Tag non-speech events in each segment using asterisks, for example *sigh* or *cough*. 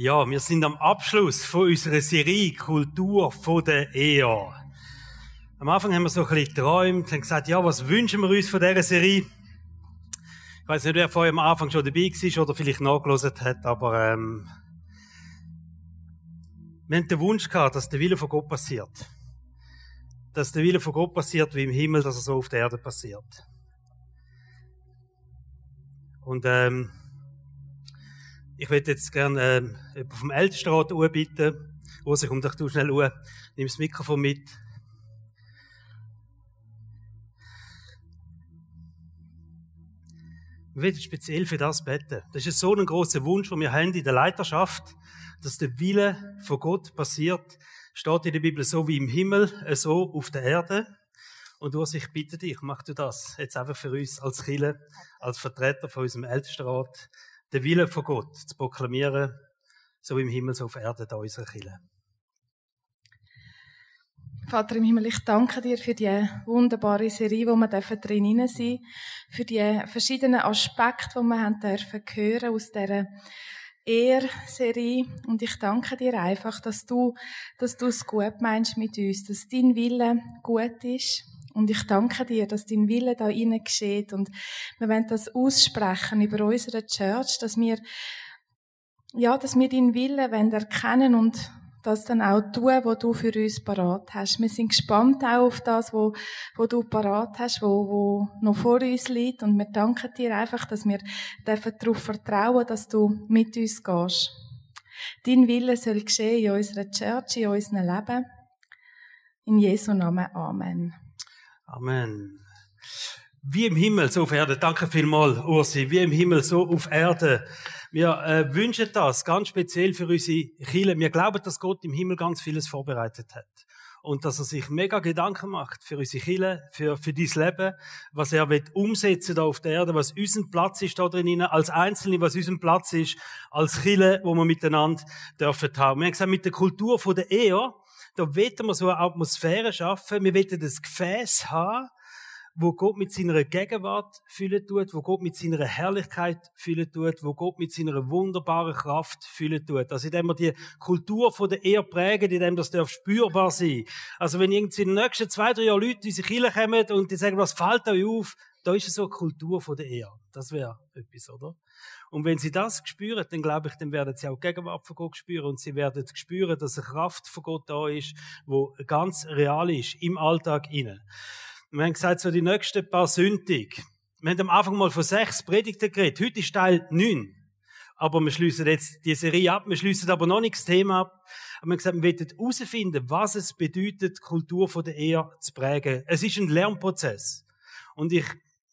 Ja, wir sind am Abschluss von unserer Serie Kultur von der Ehe. Am Anfang haben wir so ein bisschen geträumt, haben gesagt, ja, was wünschen wir uns von dieser Serie? Ich weiß nicht, wer vorher am Anfang schon dabei war oder vielleicht nachgelesen hat, aber ähm, wir haben den Wunsch gehabt, dass der Wille von Gott passiert. Dass der Wille von Gott passiert wie im Himmel, dass er so auf der Erde passiert. Und ähm, ich würde jetzt gerne äh, vom Ältestenrat bitten, wo sich um dich du schnell uhr, nimm das Mikrofon mit. Wir werden speziell für das beten. Das ist so ein großer Wunsch, den wir haben in der Leiterschaft, dass der Wille von Gott passiert. Steht in der Bibel so wie im Himmel, äh, so auf der Erde. Und du, ich bitte dich, mach du das jetzt einfach für uns als Chile, als Vertreter von unserem Ältestenrat, den Willen von Gott zu proklamieren, so im Himmel, so auf Erden, da unserer Kirche. Vater im Himmel, ich danke dir für die wunderbare Serie, wo wir drin sein dürfen, für die verschiedenen Aspekte, die wir haben dürfen hören aus dieser Ehr-Serie. Und ich danke dir einfach, dass du, dass du es gut meinst mit uns, dass dein Wille gut ist und ich danke dir, dass dein Wille da innen geschieht. Und wir wollen das aussprechen über unsere Church, dass wir, ja, dass wir deinen Willen wollen erkennen und das dann auch tun, was du für uns parat hast. Wir sind gespannt auch auf das, wo, wo du parat hast, wo, wo noch vor uns liegt. Und wir danken dir einfach, dass wir darauf vertrauen, dass du mit uns gehst. Dein Wille soll geschehen in unserer Church, in unserem Leben. In Jesu Namen. Amen. Amen. Wie im Himmel, so auf Erde. Danke vielmals, Ursi. Wie im Himmel, so auf Erde. Wir äh, wünschen das ganz speziell für unsere Kirche. Wir glauben, dass Gott im Himmel ganz vieles vorbereitet hat. Und dass er sich mega Gedanken macht für unsere Kirche, für, für dein Leben, was er wird umsetzen da auf der Erde, was unser Platz ist da drinnen, als Einzelne, was unser Platz ist, als Kirche, wo wir miteinander dürfen haben. Wir haben gesagt, mit der Kultur von der Ehe, da wollen wir so eine Atmosphäre schaffen. Wir wollen das Gefäß haben, wo Gott mit seiner Gegenwart füllen tut, wo Gott mit seiner Herrlichkeit füllen tut, wo Gott mit seiner wunderbaren Kraft füllen tut. Also indem wir die Kultur von der Ehe prägen, indem das darf spürbar sein. Also wenn irgendwie in den nächsten zwei, drei Jahren Leute in unsere Kirche kommen und die sagen, was fällt euch auf? Da ist so eine Kultur von der Ehe. Das wäre etwas, oder? Und wenn sie das spüren, dann glaube ich, dann werden sie auch die Gegenwart von Gott spüren und sie werden spüren, dass eine Kraft von Gott da ist, wo ganz real ist, im Alltag inne. Wir haben gesagt, so die nächsten paar Sündig. Wir haben am Anfang mal von sechs Predigten geredet. Heute ist Teil neun. Aber wir schließen jetzt die Serie ab. Wir schließen aber noch nicht das Thema ab. Aber wir haben gesagt, wir wollen herausfinden, was es bedeutet, Kultur von der Ehe zu prägen. Es ist ein Lernprozess. Und ich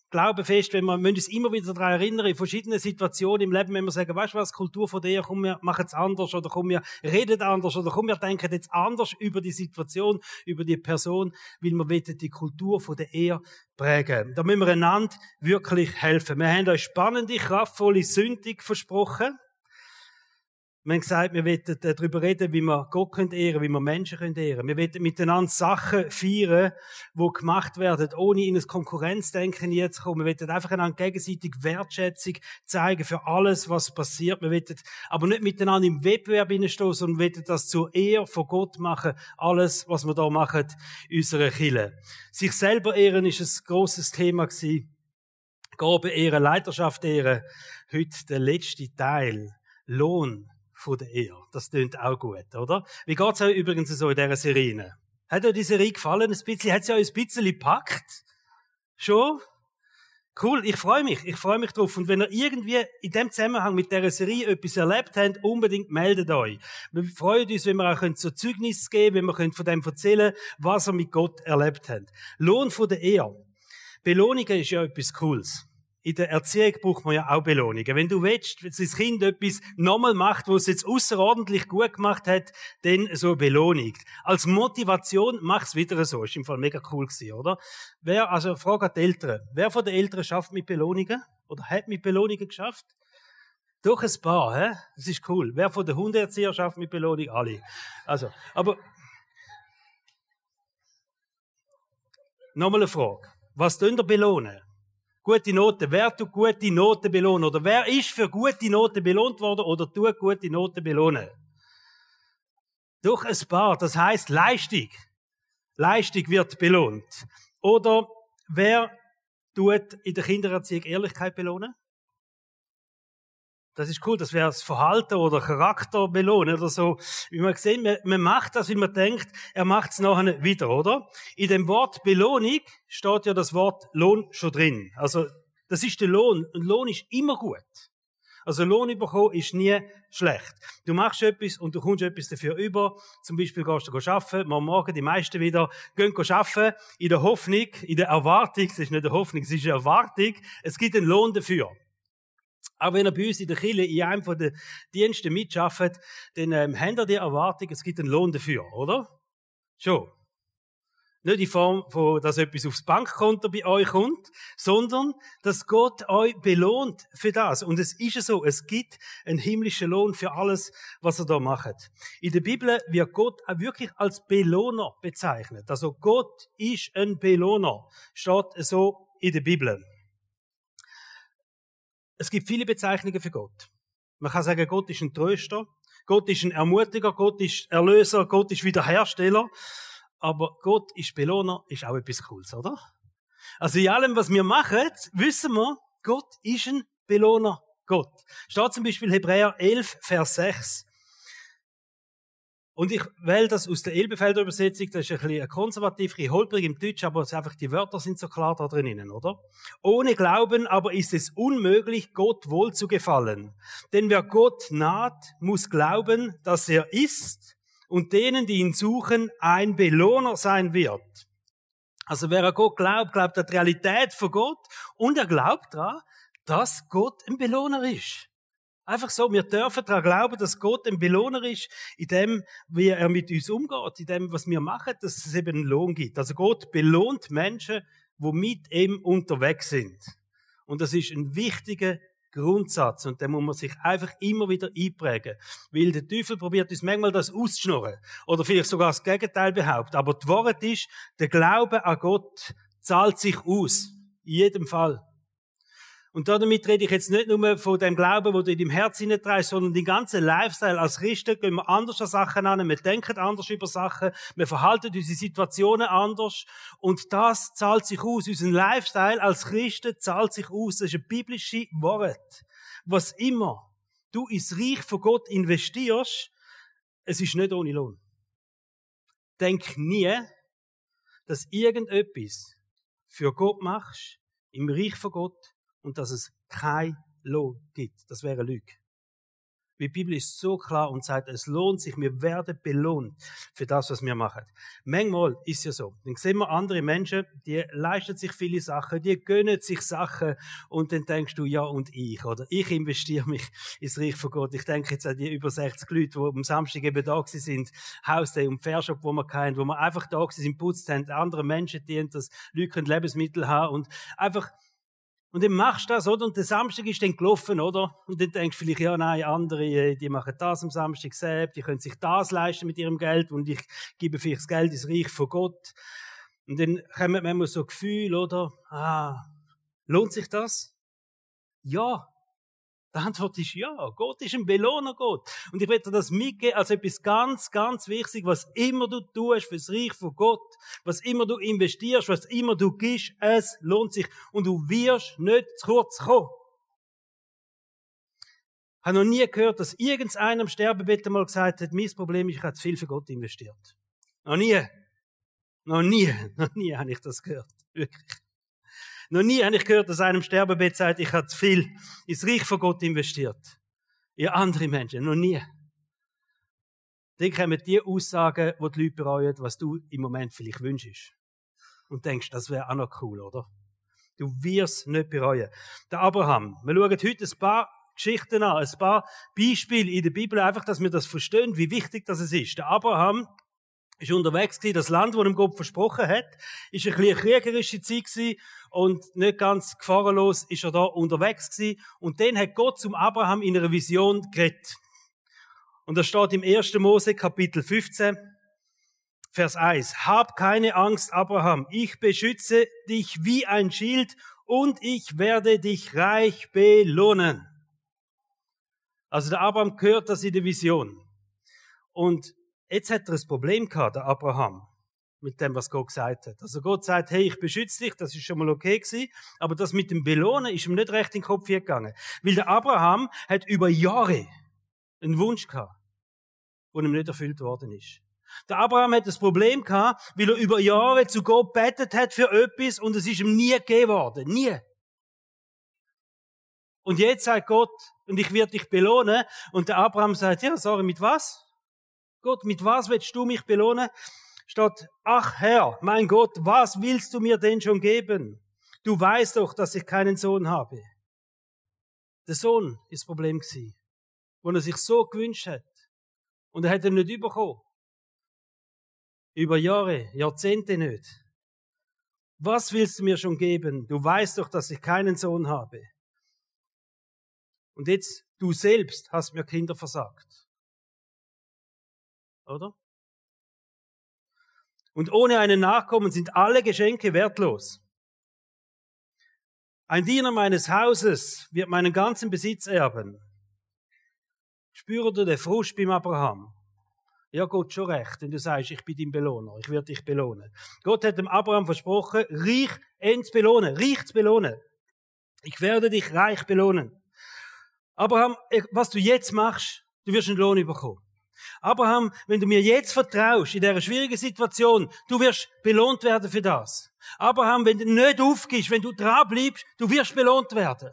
glaube fest, wenn wir, müssen uns immer wieder daran erinnern, in verschiedenen Situationen im Leben, wenn wir sagen, weißt du was, Kultur von dir, komm, wir machen es anders, oder komm, wir reden anders, oder komm, wir denken jetzt anders über die Situation, über die Person, weil wir die Kultur von der Ehe prägen. Da müssen wir einander wirklich helfen. Wir haben euch spannende, kraftvolle Sündig versprochen. Wir haben gesagt, wir wollen darüber reden, wie wir Gott ehren können, wie wir Menschen ehren können. Wir wollen miteinander Sachen feiern, die gemacht werden, ohne in ein Konkurrenzdenken jetzt zu kommen. Wir wollen einfach einander gegenseitig Wertschätzung zeigen für alles, was passiert. Wir wollen aber nicht miteinander im Wettbewerb hineinstehen, sondern wir wollen das zur Ehre von Gott machen. Alles, was wir da machen, unserer Kille. Sich selber ehren ist ein grosses Thema gewesen. Gabe ehren, Leiterschaft ehren. Heute der letzte Teil. Lohn von der Ehe. Das klingt auch gut, oder? Wie geht's euch übrigens so in dieser Serie? Hat euch die Serie gefallen? Ein bisschen, hat sie euch ein bisschen gepackt? Schon? Cool, ich freue mich, ich freue mich drauf. Und wenn ihr irgendwie in dem Zusammenhang mit dieser Serie etwas erlebt habt, unbedingt meldet euch. Wir freuen uns, wenn wir auch so Zeugnis geben wenn wir von dem erzählen was ihr mit Gott erlebt habt. Lohn von der Ehe. Belohnungen ist ja etwas Cooles in der Erziehung braucht man ja auch Belohnungen. Wenn du willst, dass das Kind etwas nochmal macht, wo es jetzt außerordentlich gut gemacht hat, dann so Belohnung. Als Motivation mach's wieder so. Ist im Fall mega cool gewesen, oder? Wer, also, Frage an die Eltern. Wer von den Eltern schafft mit Belohnungen? Oder hat mit Belohnungen geschafft? Doch ein paar, hä? Das ist cool. Wer von den Hundeerzieher schafft mit Belohnung? Alle. Also, aber, nochmal eine Frage. Was tun ihr belohnen? Gute Noten. Wer tut gute Noten belohnen? Oder wer ist für gute Noten belohnt worden oder tut gute Noten belohnen? Durch ein paar. Das heißt Leistung. Leistung wird belohnt. Oder wer tut in der Kindererziehung Ehrlichkeit belohnen? Das ist cool, das wäre das Verhalten oder Charakter belohnen oder so. Wie man sehen, man, man macht das, wie man denkt, er macht es nachher wieder, oder? In dem Wort Belohnung steht ja das Wort Lohn schon drin. Also, das ist der Lohn. Und Lohn ist immer gut. Also Lohn bekommen ist nie schlecht. Du machst etwas und du kommst etwas dafür über. Zum Beispiel gehst du arbeiten, Morgen die meisten wieder gehen arbeiten, in der Hoffnung, in der Erwartung, es ist nicht eine Hoffnung, es ist eine Erwartung, es gibt einen Lohn dafür. Auch wenn er bei uns in der Kirche in einem von den Diensten mitarbeitet, dann ähm, habt ihr die Erwartung, es gibt einen Lohn dafür, oder? Schon. Nicht in Form von, dass etwas aufs Bankkonto bei euch kommt, sondern, dass Gott euch belohnt für das. Und es ist so, es gibt einen himmlischen Lohn für alles, was er da macht. In der Bibel wird Gott auch wirklich als Belohner bezeichnet. Also Gott ist ein Belohner. Steht so in der Bibel. Es gibt viele Bezeichnungen für Gott. Man kann sagen, Gott ist ein Tröster, Gott ist ein Ermutiger, Gott ist Erlöser, Gott ist Wiederhersteller. Aber Gott ist Belohner, ist auch etwas Cooles, oder? Also in allem, was wir machen, wissen wir, Gott ist ein Belohner Gott. Steht zum Beispiel Hebräer 11, Vers 6. Und ich wähle das aus der Elbefelder Übersetzung, das ist ein bisschen konservativ, ein holprig im Deutsch, aber einfach die Wörter sind so klar da drinnen, oder? Ohne Glauben aber ist es unmöglich, Gott wohl zu gefallen. Denn wer Gott naht, muss glauben, dass er ist und denen, die ihn suchen, ein Belohner sein wird. Also wer an Gott glaubt, glaubt an die Realität von Gott und er glaubt daran, dass Gott ein Belohner ist. Einfach so, wir dürfen daran glauben, dass Gott ein Belohner ist, in dem, wie er mit uns umgeht, in dem, was wir machen, dass es eben einen Lohn gibt. Also Gott belohnt Menschen, die mit ihm unterwegs sind. Und das ist ein wichtiger Grundsatz und den muss man sich einfach immer wieder einprägen. Weil der Teufel probiert uns manchmal das auszuschnurren oder vielleicht sogar das Gegenteil behaupten. Aber die Wahrheit ist, der Glaube an Gott zahlt sich aus. In jedem Fall. Und damit rede ich jetzt nicht nur von dem Glauben, wo du in deinem Herz hineintreibst, sondern den ganzen Lifestyle. Als Christen gehen wir anders an Sachen an, wir denken anders über Sachen, wir verhalten unsere Situationen anders. Und das zahlt sich aus. Unser Lifestyle als Christen zahlt sich aus. Das ist eine biblische Wort. Was immer du ins Reich von Gott investierst, es ist nicht ohne Lohn. Denk nie, dass irgendetwas für Gott machst, im Reich von Gott, und dass es kein Lohn gibt. Das wäre Lüge. Die Bibel ist so klar und sagt, es lohnt sich, wir werden belohnt für das, was wir machen. Manchmal ist ja so. Dann sehen wir andere Menschen, die leisten sich viele Sachen, die gönnen sich Sachen und dann denkst du, ja und ich, oder ich investiere mich ins Reich von Gott. Ich denke jetzt an die über 60 Leute, die am Samstag eben da sind, Hausday und Fairshop, wo wir kennen, wo wir einfach da sind, putzt haben, andere Menschen dienen, dass Leute Lebensmittel haben und einfach und dann machst du das, oder? Und der Samstag ist dann gelaufen, oder? Und dann denkst du vielleicht, ja, nein, andere, äh, die machen das am Samstag selbst, die können sich das leisten mit ihrem Geld und ich gebe vielleicht das Geld ins Reich von Gott. Und dann kommen manchmal so Gefühl, oder? Ah, lohnt sich das? Ja, die Antwort ist ja. Gott ist ein Belohner Gott. Und ich werde das mitgeben als etwas ganz, ganz wichtig, was immer du tust fürs Reich von Gott, was immer du investierst, was immer du gibst, es lohnt sich. Und du wirst nicht zu kurz kommen. Ich habe noch nie gehört, dass irgendeiner am Sterbebett einmal gesagt hat, mein Problem ist, ich habe zu viel für Gott investiert. Noch nie. Noch nie. *laughs* Noch nie habe ich das gehört. Wirklich. Noch nie habe ich gehört, dass einem Sterbebett sagt, ich habe zu viel ins Reich von Gott investiert. In andere Menschen. Noch nie. Dann kommen die Aussagen, die die Leute bereuen, was du im Moment vielleicht wünschst. Und denkst, das wäre auch noch cool, oder? Du wirst nicht bereuen. Der Abraham. Wir schauen heute ein paar Geschichten an, ein paar Beispiele in der Bibel, einfach, dass wir das verstehen, wie wichtig das ist. Der Abraham ist unterwegs gewesen, das Land, das ihm Gott versprochen hat, ist ein bisschen kriegerische Zeit gewesen und nicht ganz gefahrenlos ist er da unterwegs gewesen. Und dann hat Gott zum Abraham in einer Vision geredet. Und das steht im 1. Mose Kapitel 15, Vers 1. Hab keine Angst, Abraham. Ich beschütze dich wie ein Schild und ich werde dich reich belohnen. Also der Abraham gehört das in der Vision. Und jetzt hat er ein Problem gehabt, der Abraham, mit dem, was Gott gesagt hat. Also Gott sagt, hey, ich beschütze dich, das ist schon mal okay gewesen, aber das mit dem Belohnen ist ihm nicht recht in den Kopf gegangen. Weil der Abraham hat über Jahre einen Wunsch gehabt, der ihm nicht erfüllt worden ist. Der Abraham hat das Problem gehabt, weil er über Jahre zu Gott betet hat für etwas und es ist ihm nie gegeben worden. Nie. Und jetzt sagt Gott, und ich werde dich belohnen. Und der Abraham sagt, ja, sorry, mit was? Gott, mit was willst du mich belohnen? Statt, ach Herr, mein Gott, was willst du mir denn schon geben? Du weißt doch, dass ich keinen Sohn habe. Der Sohn ist das Problem gewesen, wo er sich so gewünscht hat. Und er hat ihn nicht bekommen. Über Jahre, Jahrzehnte nicht. Was willst du mir schon geben? Du weißt doch, dass ich keinen Sohn habe. Und jetzt, du selbst hast mir Kinder versagt. Oder? Und ohne einen Nachkommen sind alle Geschenke wertlos. Ein Diener meines Hauses wird meinen ganzen Besitz erben. Spürt ihr den Frust beim Abraham? Ja, Gott schon recht, wenn du sagst, ich bin dein Belohner, ich werde dich belohnen. Gott hat dem Abraham versprochen, reich ends belohnen, reich zu belohnen. Ich werde dich reich belohnen. Abraham, was du jetzt machst, du wirst einen Lohn bekommen. Abraham, wenn du mir jetzt vertraust, in dieser schwierigen Situation, du wirst belohnt werden für das. Abraham, wenn du nicht aufgibst, wenn du dran bleibst, du wirst belohnt werden.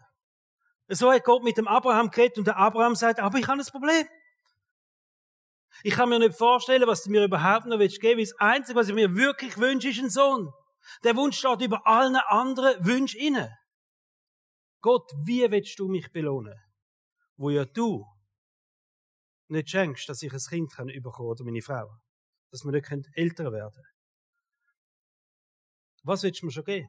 So hat Gott mit dem Abraham geredet und der Abraham sagt, aber ich habe ein Problem. Ich kann mir nicht vorstellen, was du mir überhaupt noch willst geben. Das Einzige, was ich mir wirklich wünsche, ist ein Sohn. Der Wunsch steht über allen anderen Wünschen inne. Gott, wie willst du mich belohnen? Wo ja du nicht schenkst, dass ich ein Kind kann bekommen oder meine Frau. Dass wir nicht älter werden Was willst du mir schon geben?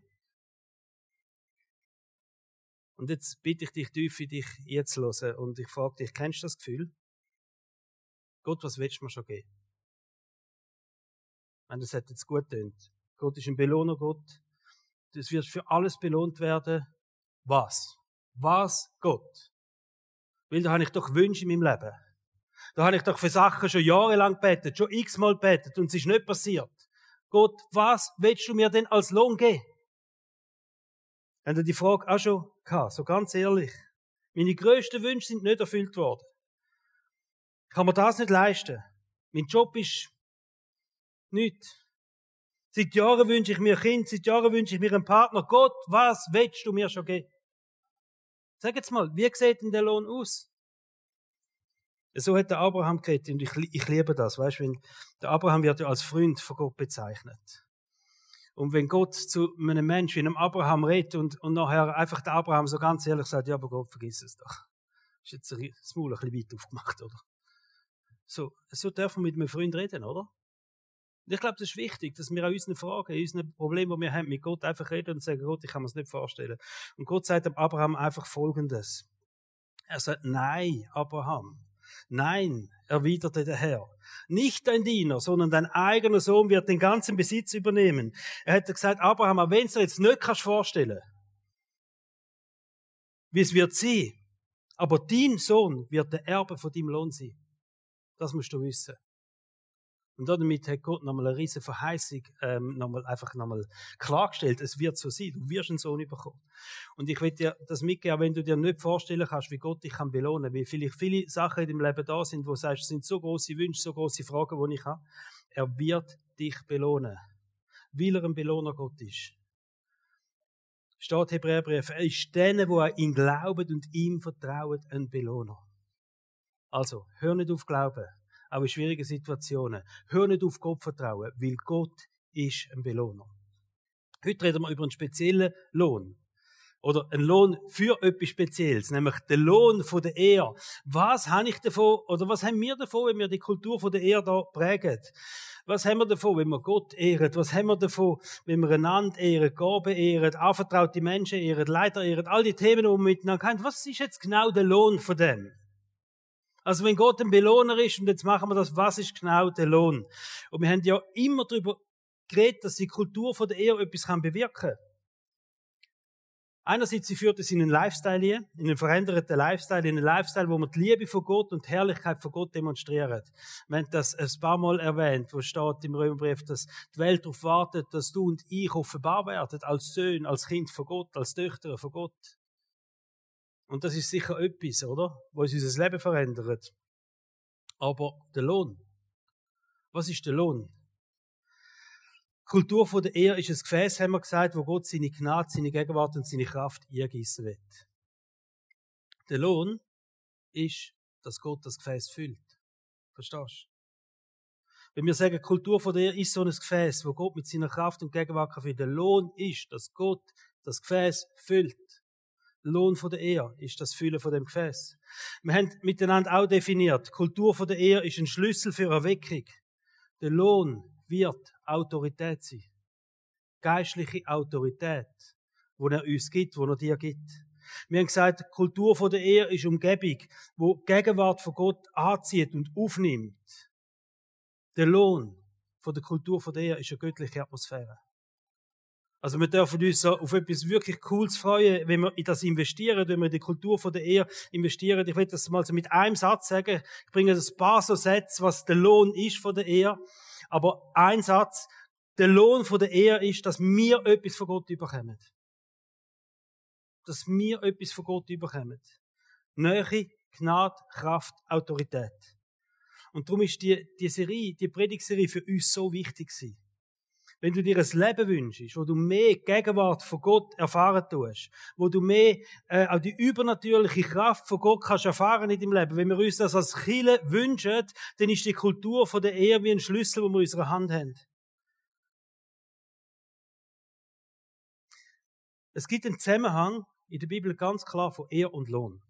Und jetzt bitte ich dich tief für dich jetzt hören und ich frage dich, kennst du das Gefühl? Gott, was willst du mir schon geben? Wenn das hat jetzt gut tönt. Gott ist ein Belohner Gott. Das wird für alles belohnt werden. Was? Was Gott? Weil da habe ich doch Wünsche in meinem Leben. Da habe ich doch für Sachen schon jahrelang betet, schon x-mal betet und es ist nicht passiert. Gott, was willst du mir denn als Lohn geben? Haben ihr die Frage auch schon gehabt, so ganz ehrlich? Meine grössten Wünsche sind nicht erfüllt worden. Kann mir das nicht leisten. Mein Job ist nichts. Seit Jahren wünsche ich mir Kind, seit Jahren wünsche ich mir einen Partner. Gott, was willst du mir schon geben? Sag jetzt mal, wie sieht denn der Lohn aus? So hat der Abraham geredet und ich, ich liebe das, weißt du, der Abraham wird ja als Freund von Gott bezeichnet. Und wenn Gott zu einem Menschen, einem Abraham redet und, und nachher einfach der Abraham so ganz ehrlich sagt, ja, aber Gott, vergiss es doch. Ist jetzt das Maul ein bisschen weit aufgemacht, oder? So, so dürfen wir mit einem Freund reden, oder? Und ich glaube, das ist wichtig, dass wir an unseren Fragen, an unseren Problemen, die wir haben, mit Gott einfach reden und sagen, Gott, ich kann mir das nicht vorstellen. Und Gott sagt dem Abraham einfach Folgendes. Er sagt, nein, Abraham. Nein, erwiderte der Herr. Nicht dein Diener, sondern dein eigener Sohn wird den ganzen Besitz übernehmen. Er hätte gesagt, Abraham, wenn du dir jetzt nicht kannst vorstellen, wie es wird sein, aber dein Sohn wird der Erbe von deinem Lohn sein. Das musst du wissen. Und damit hat Gott nochmal eine riesige Verheißung ähm, nochmal, einfach nochmal klargestellt. Es wird so sein. Du wirst einen Sohn bekommen. Und ich will dir das mitgeben, wenn du dir nicht vorstellen kannst, wie Gott dich kann belohnen, wie vielleicht viele Sachen in deinem Leben da sind, wo du sagst, es sind so große Wünsche, so große Fragen, die ich habe. Er wird dich belohnen. Weil er ein Belohner Gott ist. Steht Hebräerbrief, er ist denen, wo er ihn glauben und ihm vertrauen, ein Belohner. Also, hör nicht auf Glauben, auch in schwierigen Situationen. Hör nicht auf Gott vertrauen, weil Gott ist ein Belohner. Heute reden wir über einen speziellen Lohn. Oder einen Lohn für etwas Spezielles, nämlich den Lohn der Ehe. Was habe ich davon, oder was haben wir davon, wenn wir die Kultur der Ehe da prägen? Was haben wir davon, wenn wir Gott ehren? Was haben wir davon, wenn wir einander ehren, Gaben ehren, anvertraute Menschen ehren, Leiter ehren, all die Themen, die wir miteinander haben? Was ist jetzt genau der Lohn von dem? Also wenn Gott ein Belohner ist, und jetzt machen wir das, was ist genau der Lohn? Und wir haben ja immer darüber geredet, dass die Kultur von der Ehe etwas bewirken kann. Einerseits, sie führt es in einen Lifestyle hier, in einen veränderten Lifestyle, in einen Lifestyle, wo man die Liebe von Gott und die Herrlichkeit von Gott demonstriert. Wir haben das ein paar Mal erwähnt, wo steht im Römerbrief, dass die Welt darauf wartet, dass du und ich offenbar werden, als Söhne, als Kind von Gott, als Töchter von Gott. Und das ist sicher etwas, oder? Was unser Leben verändert. Aber der Lohn. Was ist der Lohn? Kultur von der Ehe ist ein Gefäß, haben wir gesagt, wo Gott seine Gnade, seine Gegenwart und seine Kraft eingießen wird. Der Lohn ist, dass Gott das Gefäß füllt. Verstehst du? Wenn wir sagen, Kultur von der Ehe ist so ein Gefäß, wo Gott mit seiner Kraft und Gegenwart füllen. Der Lohn ist, dass Gott das Gefäß füllt. Lohn von der Ehe ist das Füllen von dem Gefäß. Wir haben miteinander auch definiert, Kultur von der Ehe ist ein Schlüssel für Erweckung. Der Lohn wird Autorität sein. Geistliche Autorität, wo er uns gibt, wo er dir gibt. Wir haben gesagt, Kultur der Ehe ist Umgebung, wo die Gegenwart von Gott anzieht und aufnimmt. Der Lohn von der Kultur der Ehe ist eine göttliche Atmosphäre. Also wir dürfen uns auf etwas wirklich Cooles freuen, wenn wir in das investieren, wenn wir in die Kultur der Ehe investieren. Ich will das mal so mit einem Satz sagen. Ich bringe ein paar so Sätze, was der Lohn ist von der Ehe. Aber ein Satz, der Lohn von der Ehe ist, dass wir etwas von Gott überkommen. Dass wir etwas von Gott überkommen. Nähe, Gnade, Kraft, Autorität. Und darum ist die, die Serie, die Predigtserie für uns so wichtig gewesen. Wenn du dir ein Leben wünschst, wo du mehr Gegenwart von Gott erfahren tust, wo du mehr äh, auch die übernatürliche Kraft von Gott kannst erfahren in deinem Leben, wenn wir uns das als Chile wünschen, dann ist die Kultur von der Ehe wie ein Schlüssel, wo wir in unserer Hand haben. Es gibt einen Zusammenhang in der Bibel ganz klar von Ehe und Lohn.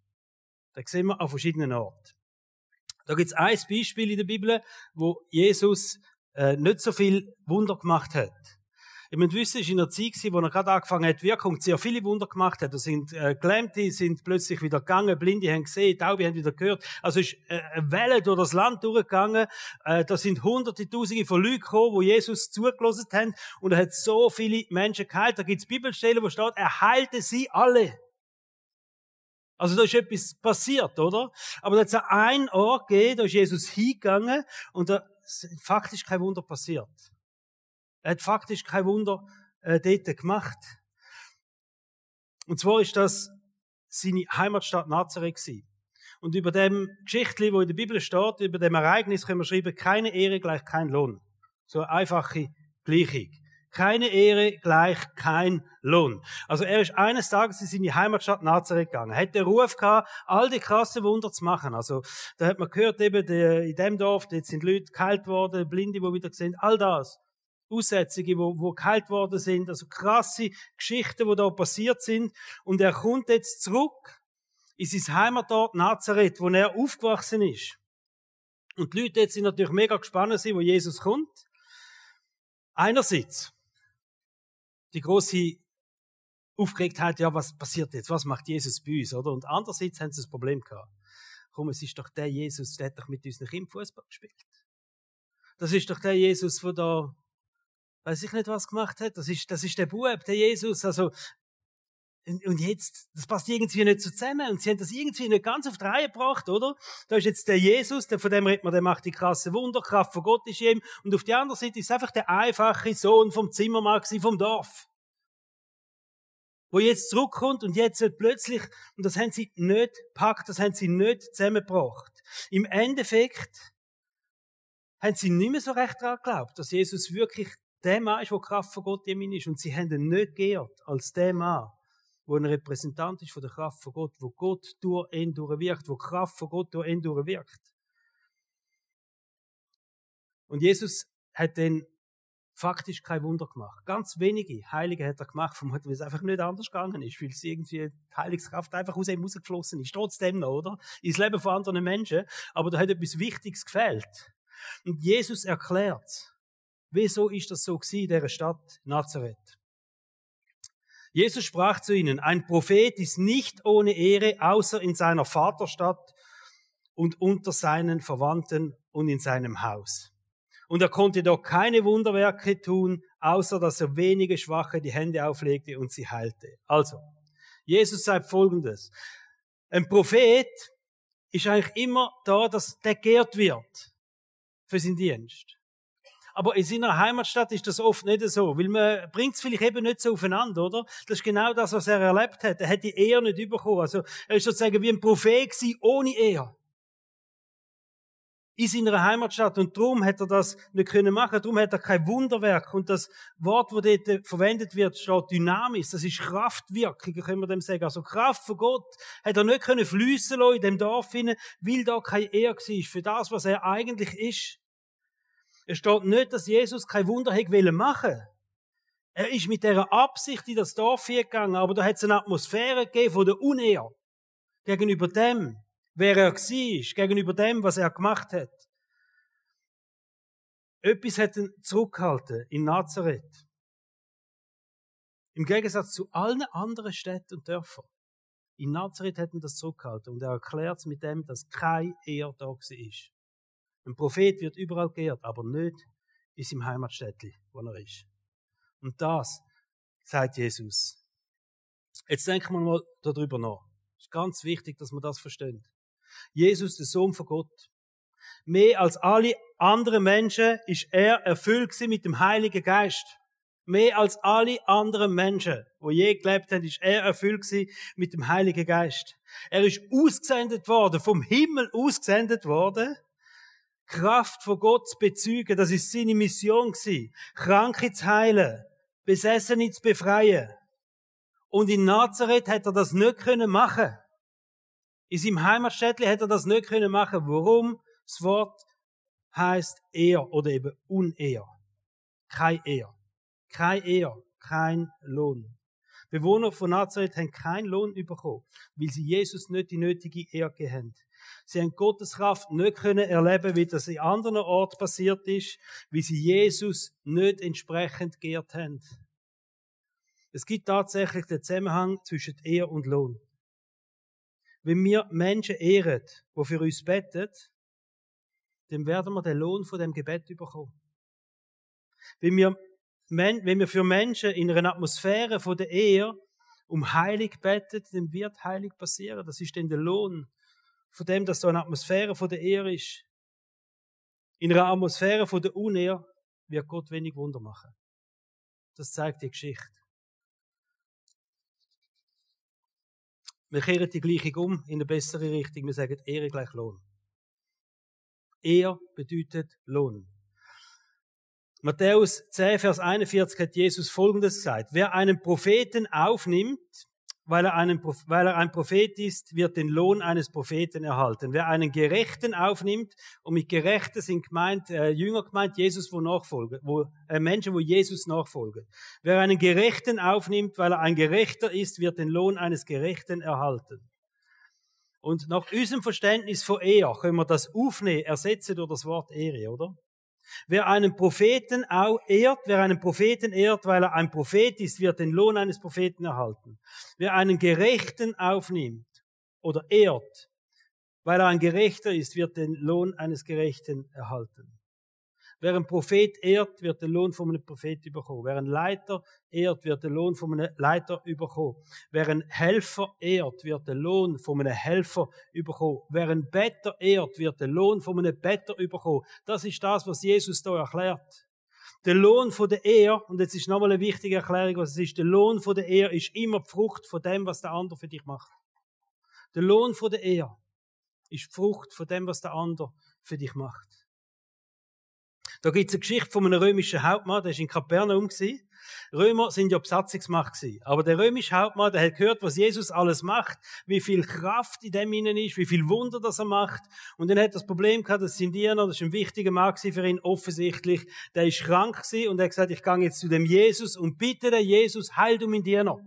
Da sehen wir an verschiedenen Orten. Da gibt es ein Beispiel in der Bibel, wo Jesus äh, nicht so viel Wunder gemacht hat. Ich muss wissen, war in einer Zeit, wo er gerade angefangen hat, Wirkung sehr viele Wunder gemacht hat. Da sind äh, Gelähmte sind plötzlich wieder gegangen, Blinde haben gesehen, Taube haben wieder gehört. Also ist äh, eine Welle durch das Land durchgegangen. Äh, da sind hunderte, tausende von Leuten gekommen, wo Jesus zugelassen haben. Und er hat so viele Menschen geheilt. Da gibt es Bibelstellen, wo steht, er heilte sie alle. Also da ist etwas passiert, oder? Aber da hat es einen Ort gegeben, da ist Jesus hingegangen und da faktisch kein Wunder passiert. Er hat faktisch kein Wunder äh, dort gemacht. Und zwar ist das seine Heimatstadt Nazareth gewesen. Und über dem Geschichtli, wo in der Bibel steht, über dem Ereignis können wir schreiben, keine Ehre gleich kein Lohn. So eine einfache Gleichung. Keine Ehre gleich kein Lohn. Also er ist eines Tages in seine Heimatstadt Nazareth gegangen. Hat den Ruf gehabt, all die krassen Wunder zu machen. Also da hat man gehört eben, die, in dem Dorf, jetzt sind Leute geheilt worden, Blinde, die wieder sind, all das. Aussätzige, wo, wo geheilt worden sind, also krasse Geschichten, die da passiert sind. Und er kommt jetzt zurück in sein Heimatort Nazareth, wo er aufgewachsen ist. Und die Leute jetzt sind natürlich mega gespannt, wo Jesus kommt. Einerseits, die große Aufgeregtheit, ja, was passiert jetzt? Was macht Jesus bei uns, oder? Und andererseits haben sie das Problem gehabt. Komm, es ist doch der Jesus, der hat doch mit unseren Kindern Fußball gespielt. Das ist doch der Jesus, der da, weiß ich nicht, was gemacht hat. Das ist, das ist der Bub, der Jesus. Also, und jetzt, das passt irgendwie nicht zusammen. Und sie haben das irgendwie nicht ganz auf die Reihe gebracht, oder? Da ist jetzt der Jesus, der, von dem redet man, der macht die krasse Wunderkraft von Gott ist ihm. Und auf der anderen Seite ist einfach der einfache Sohn vom Zimmermann vom Dorf. Wo jetzt zurückkommt und jetzt plötzlich, und das haben sie nicht packt, das haben sie nicht zusammengebracht. Im Endeffekt haben sie nicht mehr so recht daran geglaubt, dass Jesus wirklich der Mann ist, der Kraft von Gott in ihm ist. Und sie haben ihn nicht geehrt als der Mann wo ein Repräsentant ist von der Kraft von Gott, wo Gott durch ihn durchwirkt, wo Kraft von Gott durch ihn durchwirkt. Und Jesus hat dann faktisch kein Wunder gemacht. Ganz wenige Heilige hat er gemacht, vom weil es einfach nicht anders gegangen ist, weil es irgendwie die Heilungskraft einfach aus ihm rausgeflossen ist. Trotzdem noch, oder? Ins Leben von anderen Menschen. Aber da hat etwas Wichtiges gefehlt. Und Jesus erklärt, wieso ist das so gewesen in dieser Stadt Nazareth? Jesus sprach zu ihnen, ein Prophet ist nicht ohne Ehre, außer in seiner Vaterstadt und unter seinen Verwandten und in seinem Haus. Und er konnte doch keine Wunderwerke tun, außer dass er wenige Schwache die Hände auflegte und sie heilte. Also, Jesus sagt Folgendes. Ein Prophet ist eigentlich immer da, dass der geehrt wird für seinen Dienst. Aber in seiner Heimatstadt ist das oft nicht so, weil man bringt es vielleicht eben nicht so aufeinander, oder? Das ist genau das, was er erlebt hat. Er hat die Ehe nicht bekommen. Also er ist sozusagen wie ein Prophet gewesen, ohne Ehe. In seiner Heimatstadt. Und darum hat er das nicht können machen. Darum hat er kein Wunderwerk. Und das Wort, das dort verwendet wird, steht dynamisch. Das ist Kraftwirkung, können wir dem sagen. Also Kraft von Gott hat er nicht können fließen lassen in dem Dorf hinein, weil da keine Ehe war für das, was er eigentlich ist. Es steht nicht, dass Jesus kein Wunder hätte machen Er ist mit dieser Absicht in das Dorf gegangen, aber da hat es eine Atmosphäre gegeben von der Unehe. Gegenüber dem, wer er war, gegenüber dem, was er gemacht hat. Etwas hat ihn zurückgehalten in Nazareth. Im Gegensatz zu allen anderen Städten und Dörfern. In Nazareth hat ihn das zurückgehalten und er erklärt es mit dem, dass kein Ehr da war. Ein Prophet wird überall geehrt, aber nicht in seinem Heimatstädtli, wo er ist. Und das sagt Jesus. Jetzt denken wir mal darüber nach. Es ist ganz wichtig, dass man das versteht. Jesus, der Sohn von Gott. Mehr als alle anderen Menschen ist er erfüllt mit dem Heiligen Geist. Mehr als alle anderen Menschen, wo je gelebt haben, ist er erfüllt mit dem Heiligen Geist. Er ist ausgesendet worden, vom Himmel ausgesendet worden, Kraft von Gott zu bezeugen, das ist seine Mission gewesen. Kranke zu heilen, Besessene zu befreien. Und in Nazareth hat er das nicht können machen. In seinem Heimatstädtchen hat er das nicht können machen. Warum? Das Wort heißt Ehr oder eben Unehr. Kein Ehr. Kein Ehr. Kein Lohn. Bewohner von Nazareth haben keinen Lohn bekommen, weil sie Jesus nicht die nötige Ehre haben. Sie haben Gottes Kraft nicht können erleben, wie das in anderen Orten passiert ist, wie sie Jesus nicht entsprechend geehrt haben. Es gibt tatsächlich den Zusammenhang zwischen Ehr und Lohn. Wenn wir Menschen ehren, die für uns beten, dann werden wir den Lohn von dem Gebet bekommen. Wenn wir, für Menschen in einer Atmosphäre von der Ehe um Heilig beten, dann wird Heilig passieren. Das ist dann der Lohn von dem, dass so eine Atmosphäre von der Ehre ist. In einer Atmosphäre von der Unehr wird Gott wenig Wunder machen. Das zeigt die Geschichte. Wir kehren die Gleichung um in eine bessere Richtung. Wir sagen Ehre gleich Lohn. Ehr bedeutet Lohn. Matthäus 10, Vers 41 hat Jesus Folgendes gesagt. Wer einen Propheten aufnimmt, weil er, einen, weil er ein Prophet ist, wird den Lohn eines Propheten erhalten. Wer einen Gerechten aufnimmt, und mit Gerechten sind gemeint, äh, Jünger gemeint, Jesus, wo nachfolgen, wo, äh, Menschen, wo Jesus nachfolgen. Wer einen Gerechten aufnimmt, weil er ein Gerechter ist, wird den Lohn eines Gerechten erhalten. Und nach unserem Verständnis von Ehe können wir das aufnehmen, ersetzen durch das Wort Ehre, oder? Wer einen Propheten auch ehrt, wer einen Propheten ehrt, weil er ein Prophet ist, wird den Lohn eines Propheten erhalten. Wer einen Gerechten aufnimmt oder ehrt, weil er ein Gerechter ist, wird den Lohn eines Gerechten erhalten. Wer einen Prophet ehrt, wird den Lohn von einem Prophet bekommen. Wer einen Leiter ehrt, wird den Lohn von einem Leiter bekommen. Wer einen Helfer ehrt, wird den Lohn von einem Helfer bekommen. Wer einen Better ehrt, wird den Lohn von einem Better bekommen. Das ist das, was Jesus da erklärt. Der Lohn von der Ehe, und jetzt ist nochmal eine wichtige Erklärung, was es ist, der Lohn von der Ehe ist immer die Frucht von dem, was der andere für dich macht. Der Lohn von der Ehe ist die Frucht von dem, was der andere für dich macht. Da gibt es eine Geschichte von einem römischen Hauptmann, der war in Kapernaum. Römer sind ja Besatzungsmacht gewesen. Aber der römische Hauptmann, der hat gehört, was Jesus alles macht, wie viel Kraft in dem innen ist, wie viel Wunder das er macht. Und dann hat das Problem gehabt, dass sein Diener, das ist ein wichtiger Mann für ihn, offensichtlich, der ist krank gewesen und er hat gesagt, ich gehe jetzt zu dem Jesus und bitte den Jesus, heil du meinen Diener.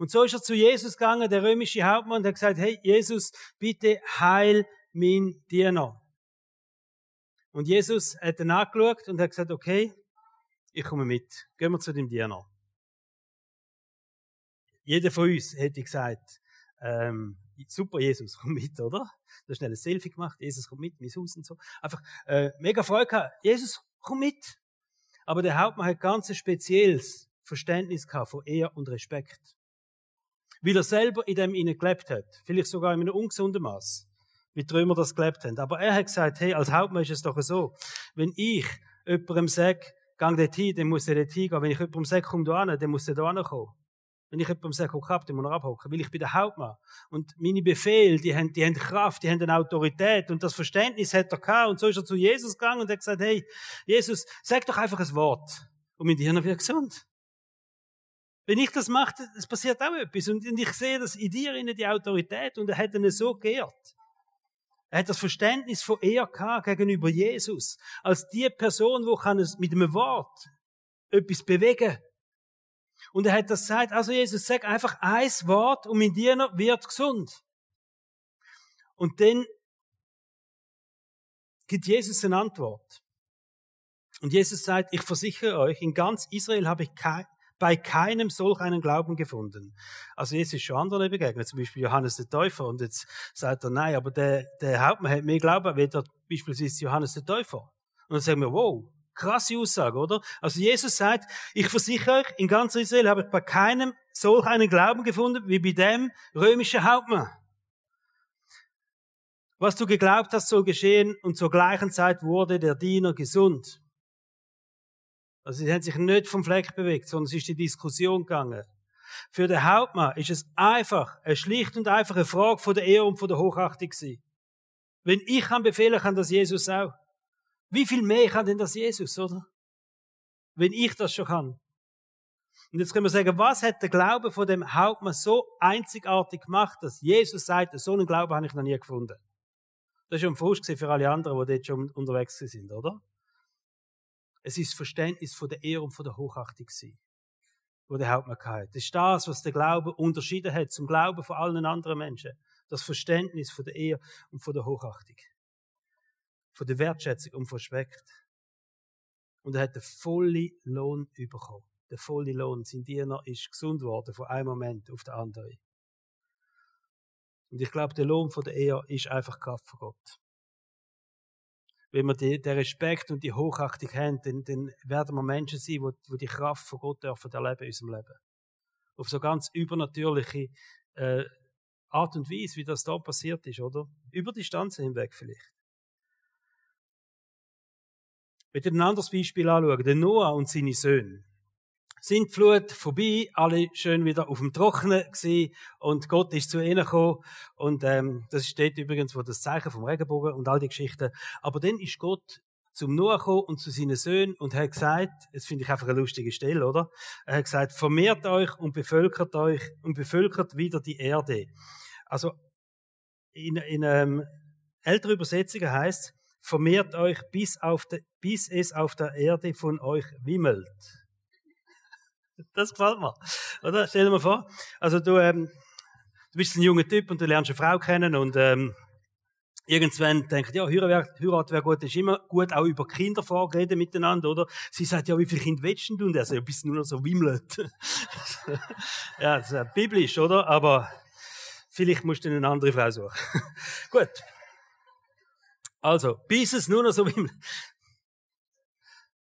Und so ist er zu Jesus gegangen, der römische Hauptmann, und hat gesagt, hey, Jesus, bitte heil mein Diener. Und Jesus hat ihn angeschaut und hat gesagt, okay, ich komme mit. Gehen wir zu dem Diener. Jeder von uns hätte gesagt, ähm, super, Jesus, *laughs* komm mit, oder? Da schnell ein Selfie gemacht, Jesus kommt mit, mein Haus und so. Einfach äh, mega Freude gehabt, Jesus, komm mit. Aber der Hauptmann hat ganz ein spezielles Verständnis gehabt von Ehr und Respekt. Weil er selber in dem innen gelebt hat. Vielleicht sogar in einem ungesunden Maß. Wie die Römer das gelebt haben. Aber er hat gesagt, hey, als Hauptmann ist es doch so. Wenn ich jemandem sage, gang dort hin, dann muss er dort hingehen. Wenn ich jemandem sage, komm da hin, dann muss er da kommen. Wenn ich jemandem sage, hock ab, dann muss er abhocken. Weil ich bin der Hauptmann. Und meine Befehle, die haben, die haben Kraft, die haben eine Autorität. Und das Verständnis hat er gehabt. Und so ist er zu Jesus gegangen und hat gesagt, hey, Jesus, sag doch einfach ein Wort. Und mein Hirn wird gesund. Wenn ich das mache, es passiert auch etwas. Und ich sehe das in dir die Autorität. Und er hat ihn so geehrt. Er hat das Verständnis von er gehabt gegenüber Jesus. Als die Person, wo kann es mit einem Wort etwas bewegen und er hat das gesagt, also Jesus, sag einfach ein Wort und mein Diener wird gesund. Und dann gibt Jesus eine Antwort. Und Jesus sagt, ich versichere euch, in ganz Israel habe ich kein, bei keinem solch einen Glauben gefunden. Also Jesus ist schon anderen begegnet, zum Beispiel Johannes der Täufer. Und jetzt sagt er, nein, aber der, der Hauptmann hat mehr Glauben, wie der, beispielsweise Johannes der Täufer. Und dann sagen wir, wow, Krasse Aussage, oder? Also Jesus sagt, ich versichere euch, in ganz Israel habe ich bei keinem solch einen Glauben gefunden wie bei dem römischen Hauptmann. Was du geglaubt hast, soll geschehen und zur gleichen Zeit wurde der Diener gesund. Also sie haben sich nicht vom Fleck bewegt, sondern es ist die Diskussion gegangen. Für den Hauptmann ist es einfach, eine schlicht und einfache Frage von der Ehre und von der Hochachtung gewesen. Wenn ich kann befehlen, kann das Jesus auch. Wie viel mehr kann denn das Jesus, oder? Wenn ich das schon kann. Und jetzt können wir sagen, was hat der Glaube von dem Hauptmann so einzigartig gemacht, dass Jesus sagt, so einen Glauben habe ich noch nie gefunden. Das ist schon ein Frust für alle anderen, die dort schon unterwegs sind, oder? Es ist Verständnis von der Ehre und von der Hochachtung gewesen, wo der Hauptmann hatte. Das ist das, was der Glaube unterschieden hat zum Glauben von allen anderen Menschen. Das Verständnis von der Ehre und von der Hochachtung von der Wertschätzung und verschweckt. Und er hat den vollen Lohn bekommen. Der volle Lohn. Sein Diener ist gesund worden von einem Moment auf den anderen. Und ich glaube, der Lohn von der Ehe ist einfach Kraft von Gott. Wenn wir die, den Respekt und die Hochachtung haben, dann, dann werden wir Menschen sein, die, die die Kraft von Gott dürfen erleben in unserem Leben. Auf so ganz übernatürliche äh, Art und Weise, wie das da passiert ist, oder? Über Distanzen hinweg vielleicht. Ich möchte ein anderes Beispiel anschauen. Der Noah und seine Söhne. Sind die Flut vorbei, alle schön wieder auf dem Trockenen gewesen, und Gott ist zu ihnen gekommen. Und, ähm, das steht übrigens wo das Zeichen vom Regenbogen und all die Geschichten. Aber dann ist Gott zum Noah gekommen und zu seinen Söhnen und hat gesagt, das finde ich einfach eine lustige Stelle, oder? Er hat gesagt, vermehrt euch und bevölkert euch und bevölkert wieder die Erde. Also, in, in ähm, älteren Übersetzungen heißt vermehrt euch, bis, auf de, bis es auf der Erde von euch wimmelt. Das gefällt mir. Oder? Stell dir mal vor. Also du, ähm, du bist ein junger Typ und du lernst eine Frau kennen und ähm, irgendwann denkt, ja, Heirat wäre gut, ist immer gut, auch über Kinderfragen reden miteinander, oder? Sie sagt, ja, wie viele Kinder willst du? Und er sagt, ja, bis nur noch so wimmelt. *laughs* ja, das ist ja biblisch, oder? Aber vielleicht musst du eine andere Frau suchen. *laughs* gut. Also, bis es nur noch so wie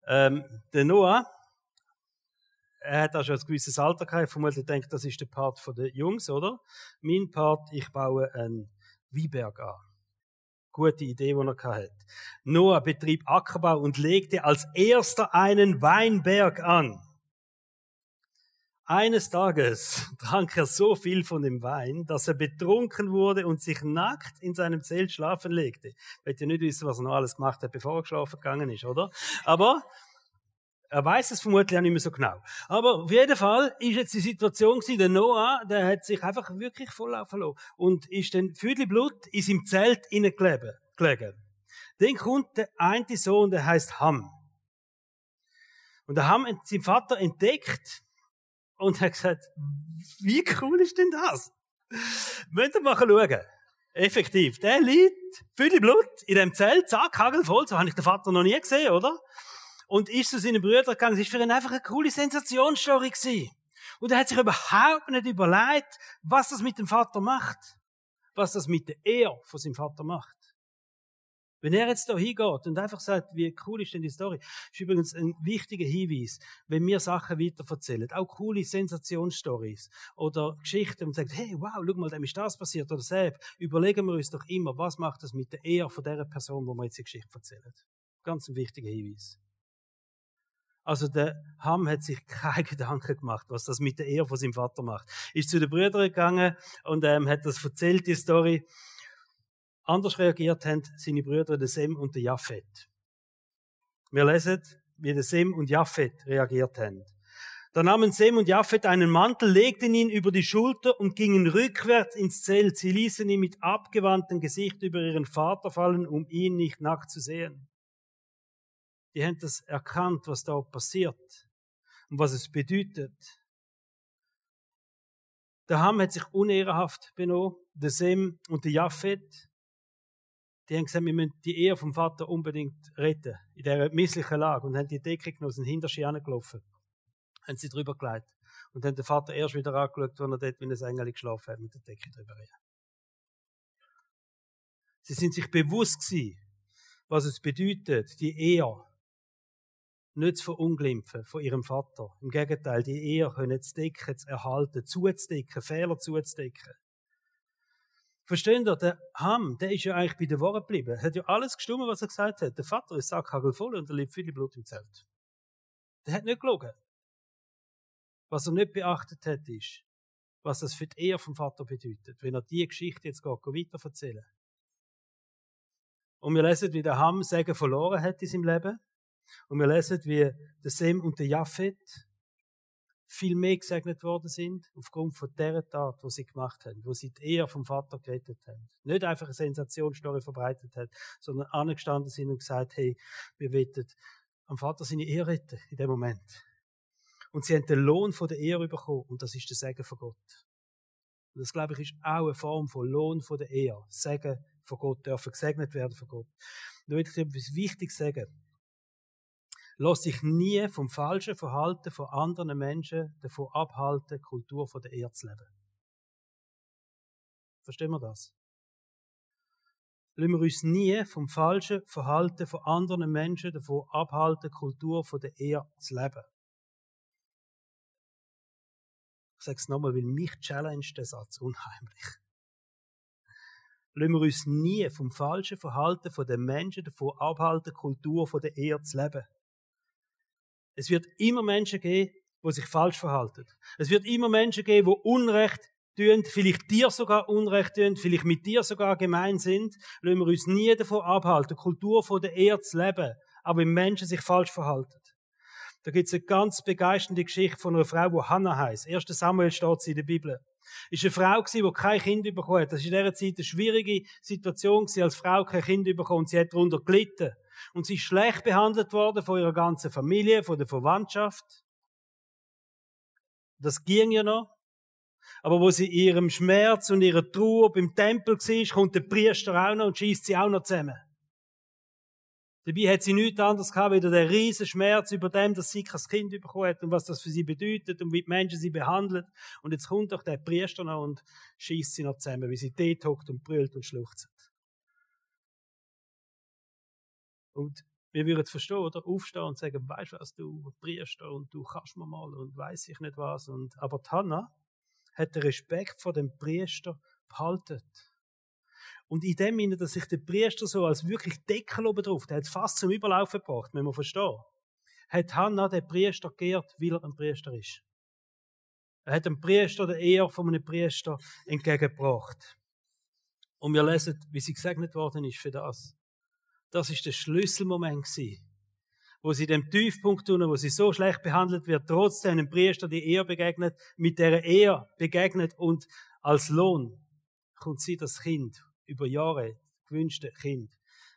ähm, der Noah, er hat auch schon ein gewisses Alter gehabt, vermutlich denkt, das ist der Part der Jungs, oder? Mein Part, ich baue einen Weinberg an. Gute Idee, die er hat. Noah betrieb Ackerbau und legte als erster einen Weinberg an. Eines Tages *laughs* trank er so viel von dem Wein, dass er betrunken wurde und sich nackt in seinem Zelt schlafen legte. Ich will ja nicht wissen, was er noch alles gemacht hat, bevor er geschlafen gegangen ist, oder? Aber er weiß es vermutlich auch nicht mehr so genau. Aber auf jeden Fall ist jetzt die Situation gewesen, der Noah, der hat sich einfach wirklich voll lassen und ist dann für die Blut in seinem Zelt gelegen. Dann kommt der eine Sohn, der heißt Ham. Und der Ham, sein Vater entdeckt, und hat gesagt, wie cool ist denn das? Müsst ihr mal schauen. Effektiv. Der liegt, viele Blut, in dem Zelt, zack, hagelvoll, so habe ich den Vater noch nie gesehen, oder? Und ist zu seinen Brüdern gegangen, es ist für ihn einfach eine coole Sensationsstory gewesen. Und er hat sich überhaupt nicht überlegt, was das mit dem Vater macht. Was das mit der Ehe von seinem Vater macht. Wenn er jetzt da hingeht und einfach sagt, wie cool ist denn die Story, ist übrigens ein wichtiger Hinweis, wenn wir Sachen weiterverzählen, auch coole Sensationsstories oder Geschichten und sagen, hey, wow, schau mal, dem ist das passiert oder selbst, überlegen wir uns doch immer, was macht das mit der Ehe von der Person, wo wir jetzt die Geschichte erzählen. Ganz ein wichtiger Hinweis. Also der Ham hat sich *laughs* keine Gedanken gemacht, was das mit der Ehe von seinem Vater macht. Ist zu den Brüdern gegangen und ähm, hat das erzählt, die Story anders reagiert haben seine Brüder, der Sem und der Japhet. Wir lesen, wie der Sem und Japhet reagiert haben. Da nahmen Sem und Japhet einen Mantel, legten ihn über die Schulter und gingen rückwärts ins Zelt. Sie ließen ihn mit abgewandtem Gesicht über ihren Vater fallen, um ihn nicht nackt zu sehen. Die haben das erkannt, was da passiert und was es bedeutet. Der Ham hat sich unehrenhaft benommen, der Sem und der Japhet die haben gesagt, wir müssen die Ehe vom Vater unbedingt retten, in dieser misslichen Lage, und haben die Decke genommen, sind hinter sie gelaufen, haben sie drüber gelegt und haben den Vater erst wieder angeschaut, wenn er dort wie ein Engel geschlafen hat, mit der Decke drüber. Sie sind sich bewusst gewesen, was es bedeutet, die Ehe nicht zu verunglimpfen von ihrem Vater. Im Gegenteil, die Ehe können zu decken, zu erhalten, zuzudecken, Fehler zuzudecken. Versteht ihr, der Ham, der ist ja eigentlich bei der Worte geblieben. Er hat ja alles gestimmt, was er gesagt hat. Der Vater ist Sackhagel voll und er lebt viel Blut im Zelt. Der hat nicht gelogen. Was er nicht beachtet hat, ist, was das für die Ehe vom Vater bedeutet, wenn er die Geschichte jetzt geht, weiter erzählen. Und wir lesen, wie der Ham Segen verloren hat in seinem Leben. Und wir lesen, wie der Sem und der Japhet viel mehr gesegnet worden sind, aufgrund von der Tat, wo sie gemacht haben, wo sie die Ehe vom Vater gerettet haben. Nicht einfach eine Sensationsstory verbreitet hat, sondern angestanden sind und gesagt, hey, wir wollen am Vater seine Ehe retten, in dem Moment. Und sie haben den Lohn von der Ehe bekommen, und das ist der Segen von Gott. Und das, glaube ich, ist auch eine Form von Lohn von der Ehe. Segen von Gott, dürfen gesegnet werden von Gott. Da will ich etwas Wichtiges sagen. Lass sich nie vom falschen Verhalten von anderen Menschen davon abhalten, Kultur von der Erde zu leben. Verstehen wir das? Lassen wir uns nie vom falschen Verhalten von anderen Menschen davon abhalten, Kultur von der Erde zu leben. Ich sage es nochmal, weil mich challenge der Satz unheimlich. Lassen wir uns nie vom falschen Verhalten von den Menschen davon abhalten, Kultur von der Erde zu leben. Es wird immer Menschen geben, die sich falsch verhalten. Es wird immer Menschen geben, die Unrecht tun, vielleicht dir sogar Unrecht tun, vielleicht mit dir sogar gemein sind. Lassen wir uns nie davon abhalten, Kultur von der Erde zu leben, aber wenn Menschen sich falsch verhalten. Da gibt es eine ganz begeisternde Geschichte von einer Frau, die Hannah heißt. 1. Samuel steht sie in der Bibel. Ist eine Frau gewesen, die kein Kind bekommen hat. Das war in dieser Zeit eine schwierige Situation als Frau kein Kind bekommen. Sie hat darunter gelitten. Und sie ist schlecht behandelt worden von ihrer ganzen Familie, von der Verwandtschaft. Das ging ja noch. Aber wo sie in ihrem Schmerz und ihrer Trauer beim Tempel war, kommt der Priester auch noch und schießt sie auch noch zusammen. Dabei hat sie nichts anderes gehabt, wieder der riesen Schmerz über dem, dass sie kein Kind bekommen hat und was das für sie bedeutet und wie die Menschen sie behandeln. Und jetzt kommt doch der Priester noch und schießt sie noch zusammen, wie sie dort hockt und brüllt und schluchzt. Und wir würden verstehen oder aufstehen und sagen, weißt du was, du Priester und du kannst mir mal und weiß ich nicht was. Und, aber Hannah hat den Respekt vor dem Priester behalten. Und in dem Sinne, dass sich der Priester so als wirklich Deckel oben drauf, der hat es fast zum Überlaufen gebracht, wenn man verstehen, hat Hannah den Priester geehrt, weil er ein Priester ist. Er hat dem Priester der Ehr von einem Priester entgegengebracht. Und wir lesen, wie sie gesegnet worden ist für das das ist der Schlüsselmoment gewesen, wo sie dem Tiefpunkt tun, wo sie so schlecht behandelt wird, trotzdem einem Priester die Ehe begegnet, mit der Ehe begegnet und als Lohn kommt sie das Kind über Jahre, gewünschte Kind,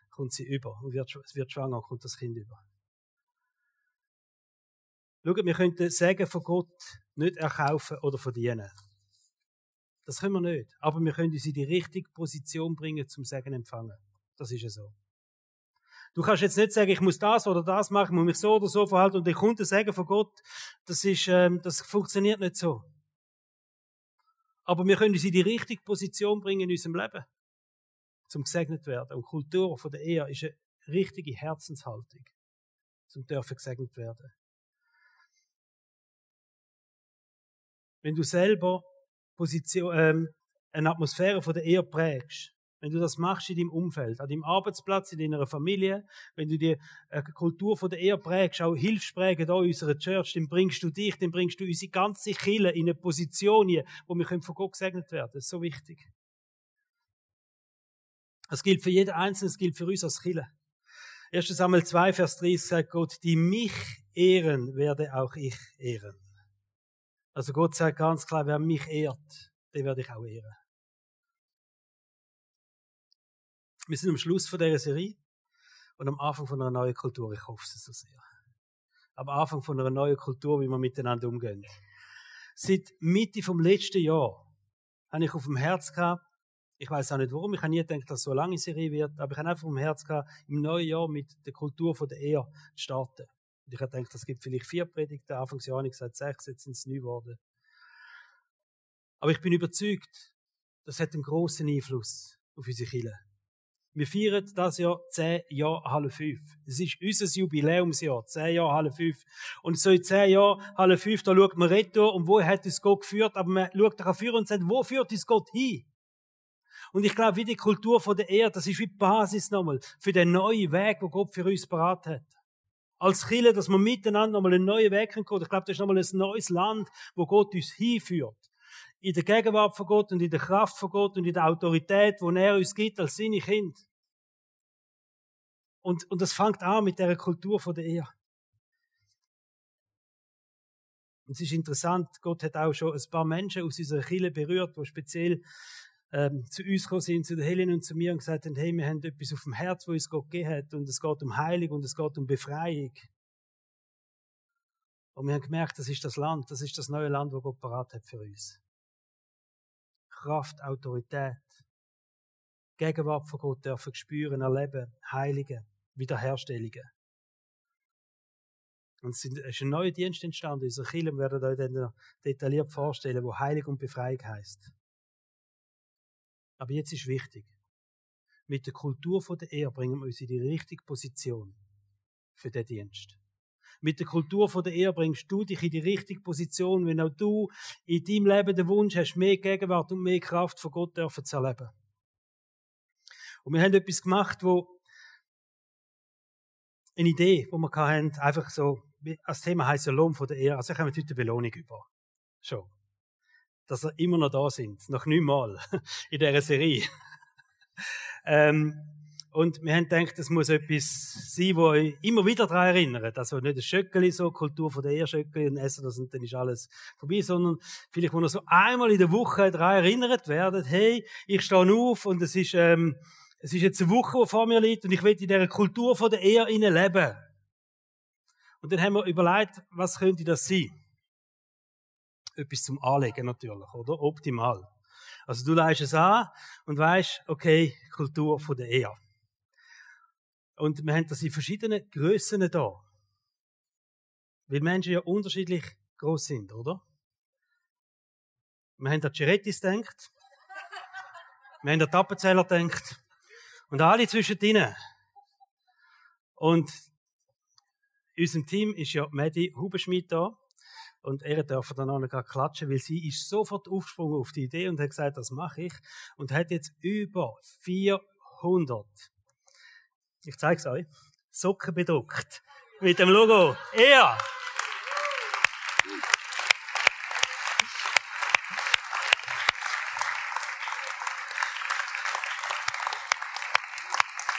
kommt sie über und wird, wird schwanger, kommt das Kind über. Schaut, wir könnten Segen von Gott nicht erkaufen oder verdienen. Das können wir nicht. Aber wir können uns in die richtige Position bringen zum Segen empfangen. Das ist ja so. Du kannst jetzt nicht sagen, ich muss das oder das machen, muss mich so oder so verhalten und der Kunde sagen von Gott, das ist, ähm, das funktioniert nicht so. Aber wir können uns in die richtige Position bringen in unserem Leben. zum gesegnet werden. Und Kultur von der Ehe ist eine richtige Herzenshaltung, zum dürfen gesegnet werden. Wenn du selber Position, ähm, eine Atmosphäre von der Ehe prägst, wenn du das machst in deinem Umfeld, an deinem Arbeitsplatz, in deiner Familie, wenn du die Kultur von der Ehe prägst, auch hilfst prägen da unserer Church, dann bringst du dich, dann bringst du unsere ganze Kille in eine Position hier, wo wir von Gott gesegnet werden. Das ist so wichtig. Das gilt für jeden Einzelnen, das gilt für uns als Kille. 1. Samuel 2, Vers 30 sagt Gott, die mich ehren, werde auch ich ehren. Also Gott sagt ganz klar, wer mich ehrt, den werde ich auch ehren. Wir sind am Schluss von dieser Serie und am Anfang von einer neuen Kultur. Ich hoffe es so sehr. Am Anfang von einer neuen Kultur, wie wir miteinander umgehen. Seit Mitte vom letzten Jahr habe ich auf dem Herz gehabt, ich weiß auch nicht warum, ich habe nie gedacht, dass es so eine lange Serie wird, aber ich habe einfach auf dem Herz gehabt, im neuen Jahr mit der Kultur von der Ehe zu starten. Und ich habe gedacht, es gibt vielleicht vier Predigten, Anfangsjahr habe ich gesagt sechs, jetzt sind es neun geworden. Aber ich bin überzeugt, das hat einen großen Einfluss auf unsere Kirche. Wir feiern das Jahr zehn Jahre Halle 5. Es ist unser Jubiläumsjahr, zehn Jahre Halle 5. Und so in zehn Jahren Halle 5, da schaut man retour und wo hat uns Gott geführt, aber man schaut darauf für und sagt, wo führt uns Gott hin? Und ich glaube, wie die Kultur von der Erde, das ist wie die Basis nochmal für den neuen Weg, wo Gott für uns parat hat. Als Chile, dass wir miteinander nochmal einen neuen Weg kommen. Ich glaube, das ist nochmal ein neues Land, wo Gott uns hinführt in der Gegenwart von Gott und in der Kraft von Gott und in der Autorität, wo er uns gibt als seine Kind. Und, und das fängt an mit der Kultur von der Ehe. Und es ist interessant, Gott hat auch schon ein paar Menschen aus unserer Kirche berührt, die speziell ähm, zu uns gekommen sind, zu der Helen und zu mir und gesagt haben, hey, wir haben etwas auf dem Herz, wo uns Gott gegeben hat und es geht um Heilung und es geht um Befreiung. Und wir haben gemerkt, das ist das Land, das ist das neue Land, wo Gott parat hat für uns. Kraft, Autorität, Gegenwart von Gott dürfen spüren, erleben, heiligen, Wiederherstellungen. Und es ist ein neuer Dienst entstanden. Unsere Kirche werden euch dann detailliert vorstellen, wo Heilig und Befreiung heißt. Aber jetzt ist wichtig. Mit der Kultur der Ehe bringen wir uns in die richtige Position für den Dienst. Mit der Kultur von der Ehe bringst du dich in die richtige Position, wenn auch du in deinem Leben den Wunsch hast, mehr Gegenwart und mehr Kraft von Gott dürfen zu erleben. Und wir haben etwas gemacht, wo eine Idee, wo wir hatten, einfach so, das Thema heisst ja Lohn von der Ehe, also ich habe heute eine Belohnung über. Schon. Dass wir immer noch da sind, noch neunmal *laughs* in dieser Serie. *laughs* ähm, und wir haben gedacht, es muss etwas sein, wo euch immer wieder daran erinnert. Also nicht ein Schöckeli, so Kultur von der Ehrschöckeli und Essen das und dann ist alles vorbei, sondern vielleicht, wo ihr so einmal in der Woche daran erinnert werdet, hey, ich stehe auf und es ist, ähm, es ist jetzt eine Woche, die vor mir liegt und ich will in dieser Kultur von der Ehe leben. Und dann haben wir überlegt, was könnte das sein? Etwas zum Anlegen natürlich, oder? Optimal. Also du leist es an und weißt, okay, Kultur von der Ehe. Und wir haben das in verschiedenen Grössen da. Weil Menschen ja unterschiedlich groß sind, oder? Wir haben an Cirettis gedacht. Wir haben an Tappenzähler gedacht. Und alle zwischendrin. Und in unserem Team ist ja Medi Hubenschmidt da. Und er darf dann auch noch klatschen, weil sie ist sofort aufgesprungen auf die Idee und hat gesagt, das mache ich. Und hat jetzt über 400 ich zeige es euch. Socken bedruckt. Mit dem Logo. Er!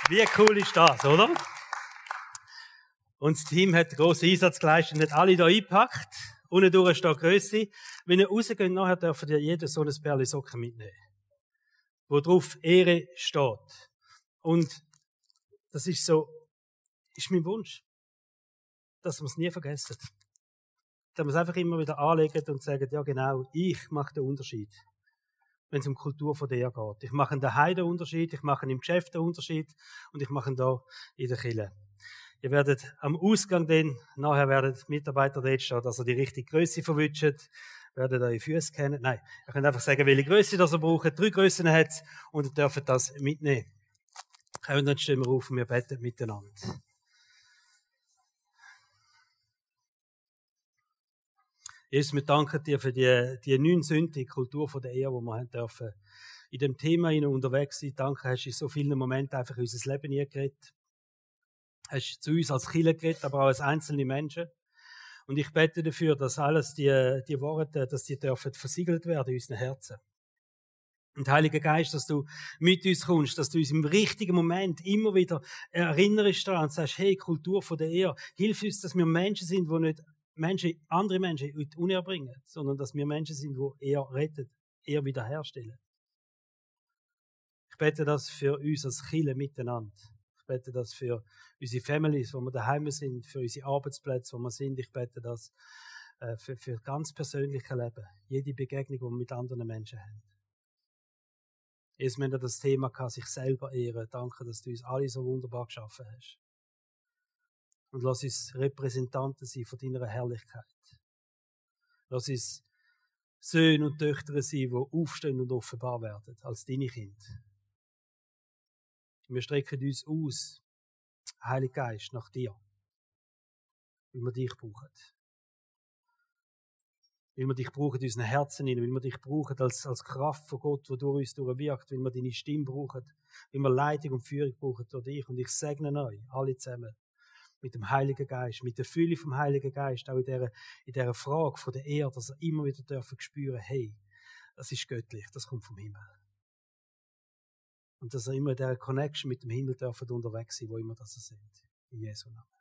Wie cool ist das, oder? Und das Team hat grossen Einsatz geleistet und hat alle hier eingepackt. Unten durch steht Grösse. Wenn ihr rausgeht, nachher dürft ihr jeder so ein Perle Socken mitnehmen. Wo drauf Ehre steht. Und das ist so, ist mein Wunsch. Dass wir es nie vergessen. Dass wir es einfach immer wieder anlegen und sagen, ja genau, ich mache den Unterschied. Wenn es um Kultur von der geht. Ich mache daheim den Unterschied, ich mache im Geschäft den Unterschied und ich mache da in der Kille. Ihr werdet am Ausgang dann, nachher werden Mitarbeiter dort stehen, dass ihr die richtige Größe verwünscht, werdet eure Füße kennen. Nein, ihr könnt einfach sagen, welche Größe das ihr braucht. Drei Größen hat und ihr dürft das mitnehmen. Und dann stehen wir auf und wir beten miteinander. Jesus, wir danken dir für die, die neun Kultur von der Ehe, die wir haben dürfen in dem Thema unterwegs sein. Danke, hast du in so vielen Momenten einfach unser Leben nie geredet. Hast zu uns als Kinder geredet, aber auch als einzelne Menschen. Und ich bete dafür, dass alles die, die Worte, dass die dürfen versiegelt werden in unseren Herzen. Und Heiliger Geist, dass du mit uns kommst, dass du uns im richtigen Moment immer wieder erinnerst daran und sagst, hey, Kultur von der Ehe, hilf uns, dass wir Menschen sind, die nicht Menschen, andere Menschen in die Unehe bringen, sondern dass wir Menschen sind, die eher retten, eher wiederherstellen. Ich bete das für uns als Chile miteinander. Ich bete das für unsere Families, wo wir daheim sind, für unsere Arbeitsplätze, wo wir sind. Ich bete das äh, für, für ganz persönliche Leben. Jede Begegnung, die wir mit anderen Menschen haben. Erst wenn du das Thema kann, sich selber ehren. Danke, dass du uns alle so wunderbar geschaffen hast. Und lass uns Repräsentanten sein von deiner Herrlichkeit. Lass uns Söhne und Töchter sein, die aufstehen und offenbar werden als deine Kinder. Wir strecken uns aus, Heiliger Geist, nach dir. Weil wir dich brauchen. Weil wir dich brauchen in unseren Herzen, weil wir dich brauchen als, als Kraft von Gott, die durch uns durchwirkt, weil wir deine Stimme brauchen, weil wir Leitung und Führung brauchen durch dich. Und ich segne euch, alle zusammen, mit dem Heiligen Geist, mit der Fülle vom Heiligen Geist, auch in dieser, in dieser Frage von der Erde, dass er immer wieder dürfen spüren, hey, das ist göttlich, das kommt vom Himmel. Und dass er immer in dieser Connection mit dem Himmel dürfen unterwegs sein, wo immer das sind. In Jesu Namen.